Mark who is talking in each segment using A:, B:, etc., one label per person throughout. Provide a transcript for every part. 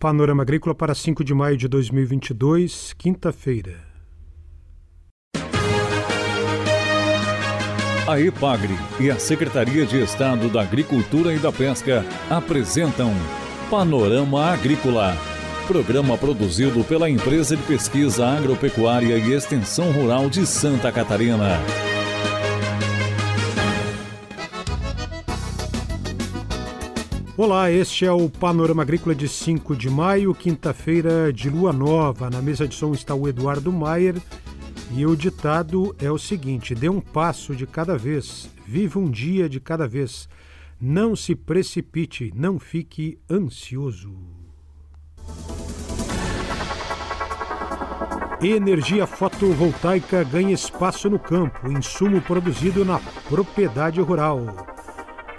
A: Panorama Agrícola para 5 de maio de 2022, quinta-feira.
B: A EPAGRE e a Secretaria de Estado da Agricultura e da Pesca apresentam Panorama Agrícola, programa produzido pela Empresa de Pesquisa Agropecuária e Extensão Rural de Santa Catarina.
A: Olá, este é o Panorama Agrícola de 5 de maio, quinta-feira de lua nova. Na mesa de som está o Eduardo Maier e o ditado é o seguinte: dê um passo de cada vez, viva um dia de cada vez. Não se precipite, não fique ansioso. Energia fotovoltaica ganha espaço no campo, insumo produzido na propriedade rural.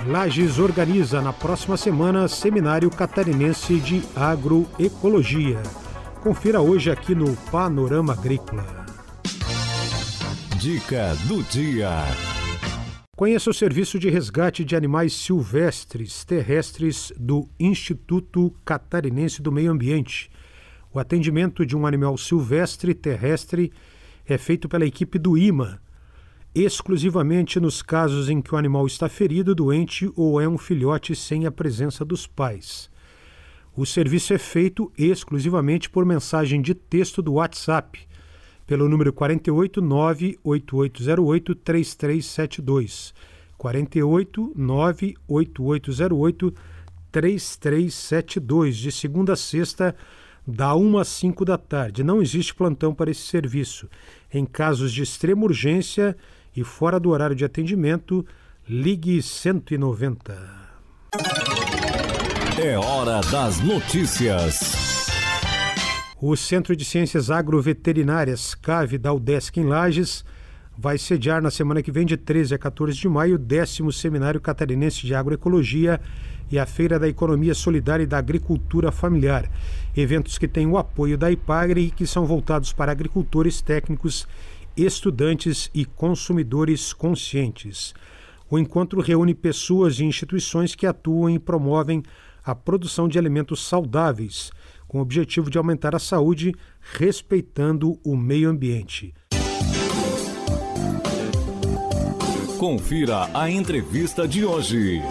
A: Lages organiza na próxima semana Seminário Catarinense de Agroecologia. Confira hoje aqui no Panorama Agrícola.
B: Dica do dia.
A: Conheça o serviço de resgate de animais silvestres terrestres do Instituto Catarinense do Meio Ambiente. O atendimento de um animal silvestre terrestre é feito pela equipe do IMA exclusivamente nos casos em que o animal está ferido, doente ou é um filhote sem a presença dos pais. O serviço é feito exclusivamente por mensagem de texto do WhatsApp, pelo número 48 98808 3372. 48 98808 3372, de segunda a sexta, da 1 às 5 da tarde. Não existe plantão para esse serviço. Em casos de extrema urgência, e fora do horário de atendimento, ligue 190.
B: É hora das notícias.
A: O Centro de Ciências Agroveterinárias, CAVE, da UDESC em Lages, vai sediar na semana que vem, de 13 a 14 de maio, o décimo Seminário Catarinense de Agroecologia e a Feira da Economia Solidária e da Agricultura Familiar. Eventos que têm o apoio da IPAGRE e que são voltados para agricultores técnicos estudantes e consumidores conscientes. O encontro reúne pessoas e instituições que atuam e promovem a produção de alimentos saudáveis, com o objetivo de aumentar a saúde, respeitando o meio ambiente.
B: Confira a entrevista de hoje.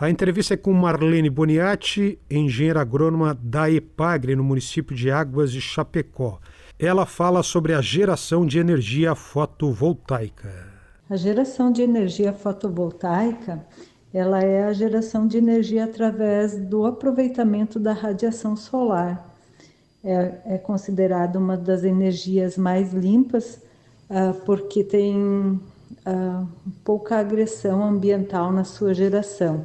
A: A entrevista é com Marlene Boniati, engenheira agrônoma da EPAGRE, no município de Águas de Chapecó. Ela fala sobre a geração de energia fotovoltaica.
C: A geração de energia fotovoltaica, ela é a geração de energia através do aproveitamento da radiação solar. É, é considerada uma das energias mais limpas uh, porque tem uh, pouca agressão ambiental na sua geração.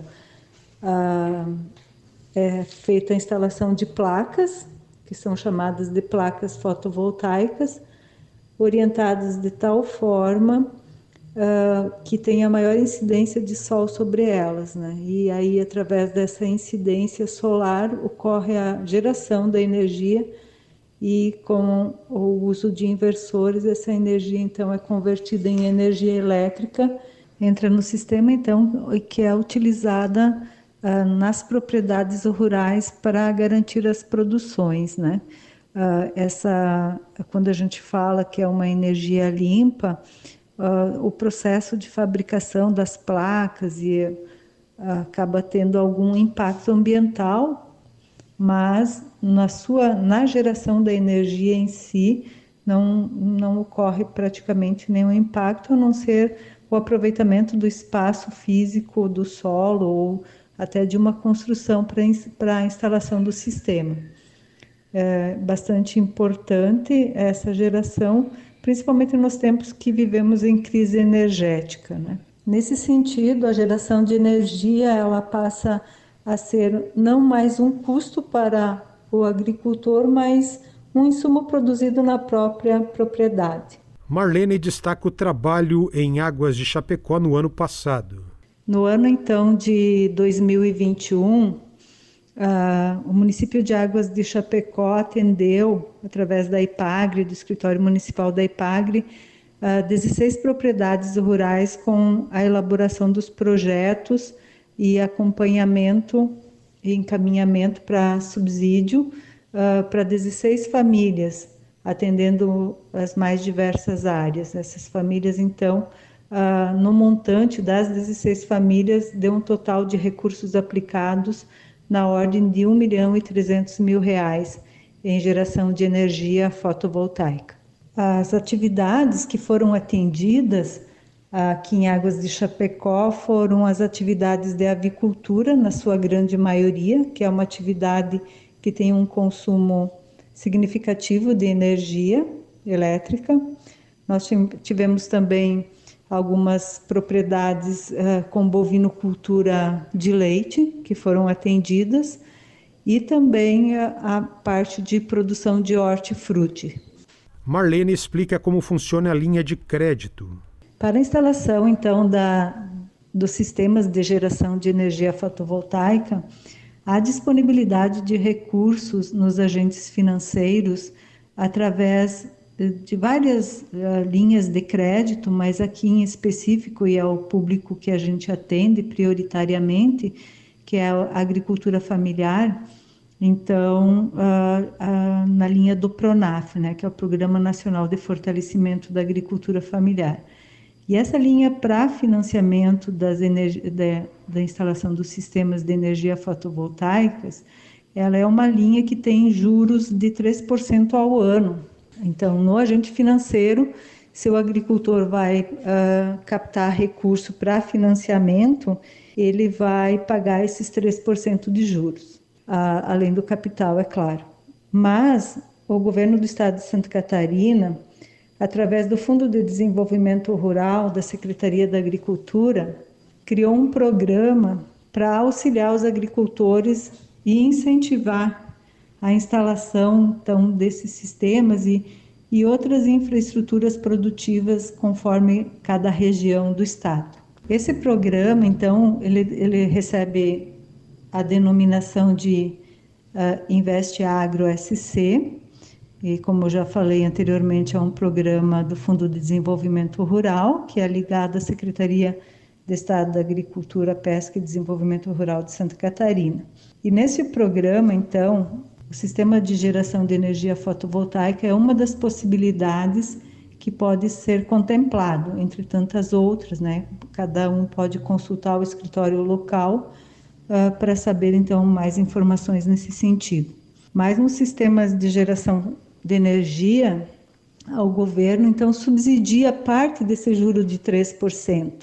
C: Uh, é feita a instalação de placas que são chamadas de placas fotovoltaicas, orientadas de tal forma uh, que tenha maior incidência de sol sobre elas, né? E aí, através dessa incidência solar, ocorre a geração da energia e com o uso de inversores, essa energia então é convertida em energia elétrica, entra no sistema então que é utilizada uh, nas propriedades rurais para garantir as produções, né? Uh, essa, quando a gente fala que é uma energia limpa, uh, o processo de fabricação das placas e acaba tendo algum impacto ambiental, mas na sua na geração da energia em si não não ocorre praticamente nenhum impacto a não ser o aproveitamento do espaço físico do solo ou até de uma construção para a instalação do sistema. É bastante importante essa geração, principalmente nos tempos que vivemos em crise energética. Né? Nesse sentido, a geração de energia ela passa a ser não mais um custo para o agricultor, mas um insumo produzido na própria propriedade.
A: Marlene destaca o trabalho em Águas de Chapecó no ano passado.
C: No ano então de 2021, uh, o município de Águas de Chapecó atendeu, através da IPAGRE, do escritório municipal da IPAGRE, uh, 16 propriedades rurais com a elaboração dos projetos e acompanhamento encaminhamento para subsídio uh, para 16 famílias, atendendo as mais diversas áreas. Essas famílias, então, uh, no montante das 16 famílias, deu um total de recursos aplicados na ordem de 1 milhão e 300 mil reais em geração de energia fotovoltaica. As atividades que foram atendidas aqui em Águas de Chapecó foram as atividades de avicultura, na sua grande maioria, que é uma atividade que tem um consumo significativo de energia elétrica. Nós tivemos também algumas propriedades uh, com bovinocultura de leite que foram atendidas e também a, a parte de produção de hortifruti.
A: Marlene explica como funciona a linha de crédito.
C: Para a instalação, então, da, dos sistemas de geração de energia fotovoltaica, há disponibilidade de recursos nos agentes financeiros através de várias uh, linhas de crédito, mas aqui em específico e ao público que a gente atende prioritariamente, que é a agricultura familiar, então uh, uh, na linha do Pronaf, né, que é o Programa Nacional de Fortalecimento da Agricultura Familiar. E essa linha para financiamento das da, da instalação dos sistemas de energia fotovoltaicas, ela é uma linha que tem juros de 3% ao ano, então, no agente financeiro, se o agricultor vai uh, captar recurso para financiamento, ele vai pagar esses 3% de juros, uh, além do capital, é claro. Mas o governo do estado de Santa Catarina, através do Fundo de Desenvolvimento Rural da Secretaria da Agricultura, criou um programa para auxiliar os agricultores e incentivar a instalação então desses sistemas e, e outras infraestruturas produtivas conforme cada região do estado. Esse programa, então, ele, ele recebe a denominação de uh, Investe Agro SC, e como eu já falei anteriormente, é um programa do Fundo de Desenvolvimento Rural, que é ligado à Secretaria de Estado da Agricultura, Pesca e Desenvolvimento Rural de Santa Catarina. E nesse programa, então, o sistema de geração de energia fotovoltaica é uma das possibilidades que pode ser contemplado, entre tantas outras, né? Cada um pode consultar o escritório local uh, para saber então mais informações nesse sentido. Mas nos sistemas de geração de energia, o governo então subsidia parte desse juro de 3%.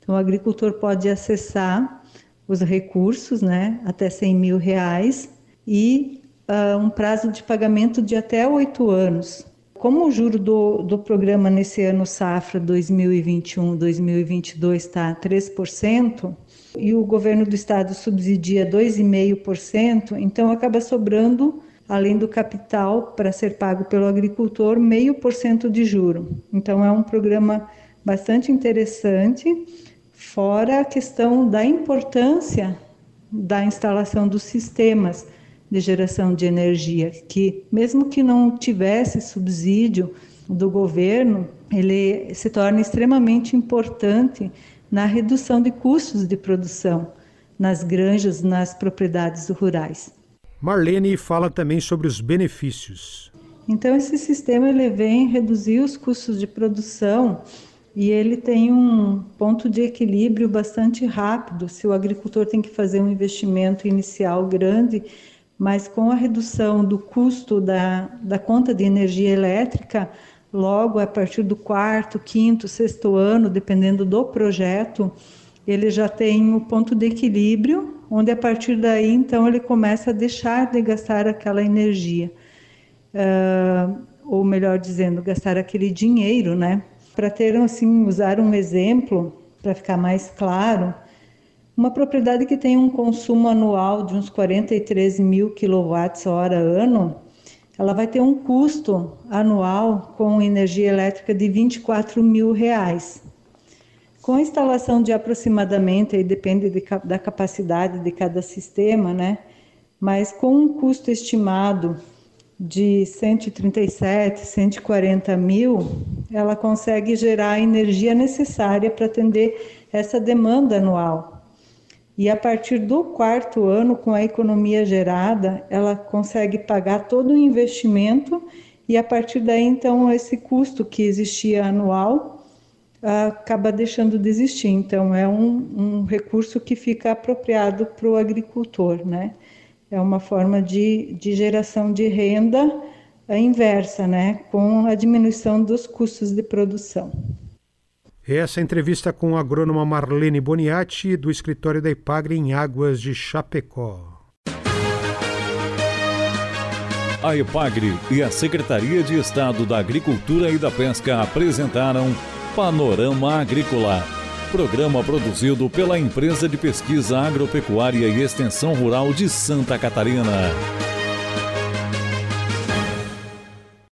C: Então o agricultor pode acessar os recursos, né, até 100 mil reais e uh, um prazo de pagamento de até oito anos. Como o juro do, do programa nesse ano safra 2021-2022 está 3%, e o governo do estado subsidia 2,5%, então acaba sobrando, além do capital para ser pago pelo agricultor, meio por cento de juro. Então é um programa bastante interessante, fora a questão da importância da instalação dos sistemas de geração de energia, que mesmo que não tivesse subsídio do governo, ele se torna extremamente importante na redução de custos de produção nas granjas, nas propriedades rurais.
A: Marlene fala também sobre os benefícios.
C: Então esse sistema ele vem reduzir os custos de produção e ele tem um ponto de equilíbrio bastante rápido. Se o agricultor tem que fazer um investimento inicial grande, mas com a redução do custo da, da conta de energia elétrica, logo a partir do quarto, quinto, sexto ano, dependendo do projeto, ele já tem o ponto de equilíbrio, onde a partir daí, então, ele começa a deixar de gastar aquela energia. Uh, ou melhor dizendo, gastar aquele dinheiro, né? Para ter, assim, usar um exemplo, para ficar mais claro, uma propriedade que tem um consumo anual de uns 43 mil quilowatts-hora ano, ela vai ter um custo anual com energia elétrica de 24 mil reais. Com a instalação de aproximadamente, aí depende de, da capacidade de cada sistema, né? Mas com um custo estimado de 137, 140 mil, ela consegue gerar a energia necessária para atender essa demanda anual E a partir do quarto ano, com a economia gerada, ela consegue pagar todo o investimento e a partir daí, então, esse custo que existia anual acaba deixando de existir. Então, é um, um recurso que fica apropriado para o agricultor, né? É uma forma de, de geração de renda inversa, né? Com a diminuição dos custos de produção.
A: Essa entrevista com a agrônoma Marlene Boniati, do escritório da Ipagre em Águas de Chapecó.
B: A EPAGRE e a Secretaria de Estado da Agricultura e da Pesca apresentaram Panorama Agrícola, programa produzido pela Empresa de Pesquisa Agropecuária e Extensão Rural de Santa Catarina.